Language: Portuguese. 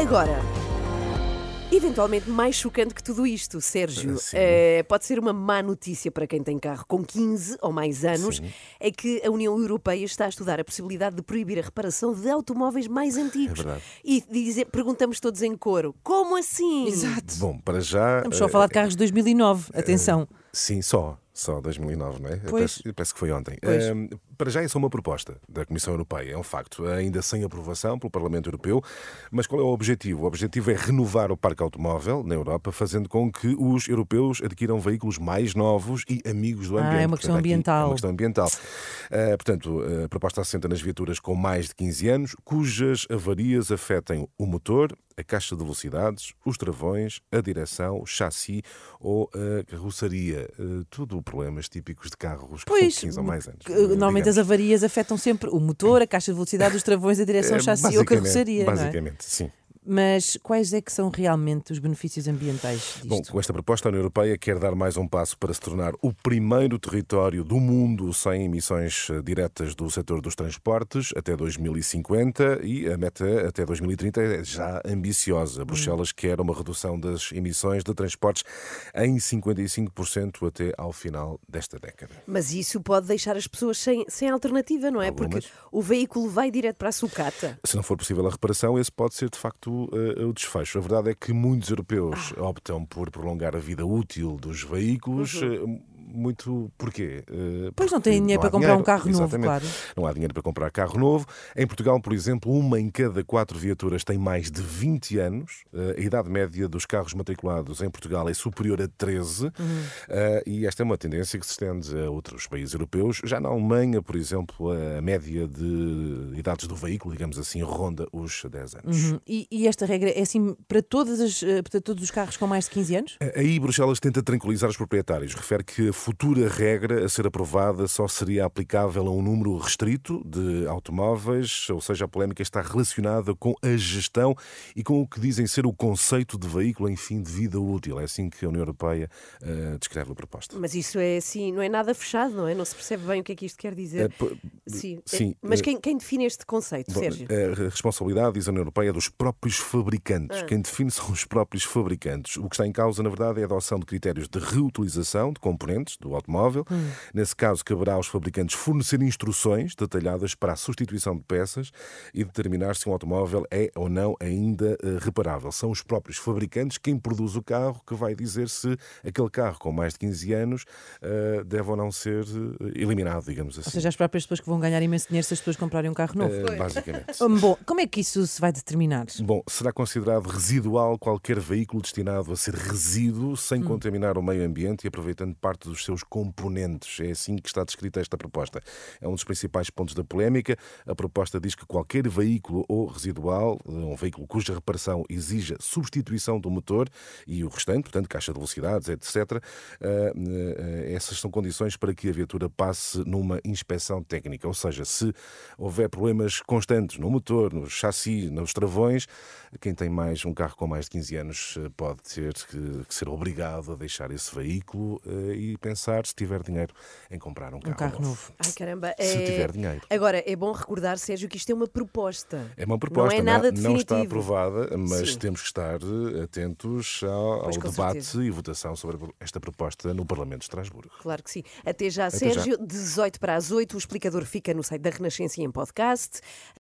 Agora, eventualmente mais chocante que tudo isto, Sérgio, eh, pode ser uma má notícia para quem tem carro com 15 ou mais anos, Sim. é que a União Europeia está a estudar a possibilidade de proibir a reparação de automóveis mais antigos. É verdade. E dizer, perguntamos todos em coro, como assim? Exato. Bom, para já. Estamos só a eh, falar de carros de 2009. Atenção. Sim, só. Só 2009, não é? Parece, parece que foi ontem. Pois. Ehm, para já, isso é uma proposta da Comissão Europeia, é um facto, ainda sem aprovação pelo Parlamento Europeu. Mas qual é o objetivo? O objetivo é renovar o parque automóvel na Europa, fazendo com que os europeus adquiram veículos mais novos e amigos do Ah, ambiente. é uma questão Portanto, ambiental. É uma questão ambiental. Eh, portanto, a proposta assenta nas viaturas com mais de 15 anos, cujas avarias afetem o motor, a caixa de velocidades, os travões, a direção, o chassi ou a carroçaria. Eh, tudo problemas típicos de carros Pois, com 15 ou mais anos. que, normalmente as digamos. avarias afetam sempre o motor, a caixa de velocidade, os travões, a direção, Eh, o chassi ou a carroçaria. é? Basicamente, sim. Mas quais é que são realmente os benefícios ambientais disto? Bom, com esta proposta, a União Europeia quer dar mais um passo para se tornar o primeiro território do mundo sem emissões eh, diretas do setor dos transportes até 2050 e a meta até 2030 é já ambiciosa. Bruxelas quer uma redução das emissões de transportes em 55% até ao final desta década. Mas isso pode deixar as pessoas sem, sem alternativa, não é? Algumas. Porque o veículo vai direto para a sucata. Se não for possível a reparação, esse pode ser de facto eh, o desfecho. A verdade é que muitos europeus Ah. optam por prolongar a vida útil dos veículos. Uhum. Muito porquê? Eh, Pois não têm dinheiro há para comprar um carro novo, Exatamente. claro. Não há dinheiro para comprar carro novo. Em Portugal, por exemplo, uma em cada quatro viaturas tem mais de 20 anos. Eh, A idade média dos carros matriculados em Portugal é superior a 13. Uhum. Eh, E esta é uma tendência que se estende a outros países europeus. Já na Alemanha, por exemplo, a média de idades do veículo, digamos assim, ronda os 10 anos. Uhum. E, e esta regra é assim para, todas as, para todos os carros com mais de 15 anos? Aí Bruxelas tenta tranquilizar os proprietários. Refere que a futura regra a ser aprovada só seria aplicável a um número restrito de automóveis, ou seja, a polémica está relacionada com a gestão e com o que dizem ser o conceito de veículo em fim de vida útil. É assim que a União Europeia eh, descreve a proposta. Mas isso é assim, não é nada fechado, não é? Não se percebe bem o que é que isto quer dizer. Eh, p- Sim. sim, Eh, Mas eh, quem, quem define este conceito, Bom, Sérgio? A responsabilidade, diz a União Europeia, é dos próprios fabricantes. Ah. Quem define são os próprios fabricantes. O que está em causa, na verdade, é a adoção de critérios de reutilização de componentes do automóvel. Hum. Nesse caso, caberá aos fabricantes fornecer instruções detalhadas para a substituição de peças e determinar se um automóvel é ou não ainda eh, reparável. São os próprios fabricantes quem produz o carro que vai dizer se aquele carro com mais de 15 anos eh, deve ou não ser eh, eliminado, digamos assim. Ou seja, as próprias pessoas que vão ganhar imenso dinheiro se as pessoas comprarem um carro novo. Eh, basicamente. Hum, Bom, como é que isso se vai determinar? Bom, será considerado residual qualquer veículo destinado a ser resíduo sem contaminar o meio ambiente e aproveitando parte dos seus componentes. É assim que está descrita esta proposta. É um dos principais pontos da polémica. A proposta diz que qualquer veículo ou residual, um veículo cuja reparação exija substituição do motor e o restante, portanto, caixa de velocidades, etc., eh, eh, essas são condições para que a viatura passe numa inspeção técnica. Ou seja, se houver problemas constantes no motor, no chassi, nos travões, quem tem mais um carro com mais de 15 anos eh, pode ter que, ser obrigado a deixar esse veículo e pensar, se tiver dinheiro, em comprar um carro, carro novo. Ai caramba. Se é- tiver dinheiro. Agora, é bom recordar, Sérgio, que isto é uma proposta. É uma proposta, Não é nada não, está definitivo. aprovada, mas Sim. temos que estar eh, atentos ao, ao Pois, debate certeza. e votação sobre esta proposta no Parlamento de Estrasburgo. Claro que sim. Até já, Até Sérgio. 18 para as 8. O explicador fica no site da Renascença e em podcast.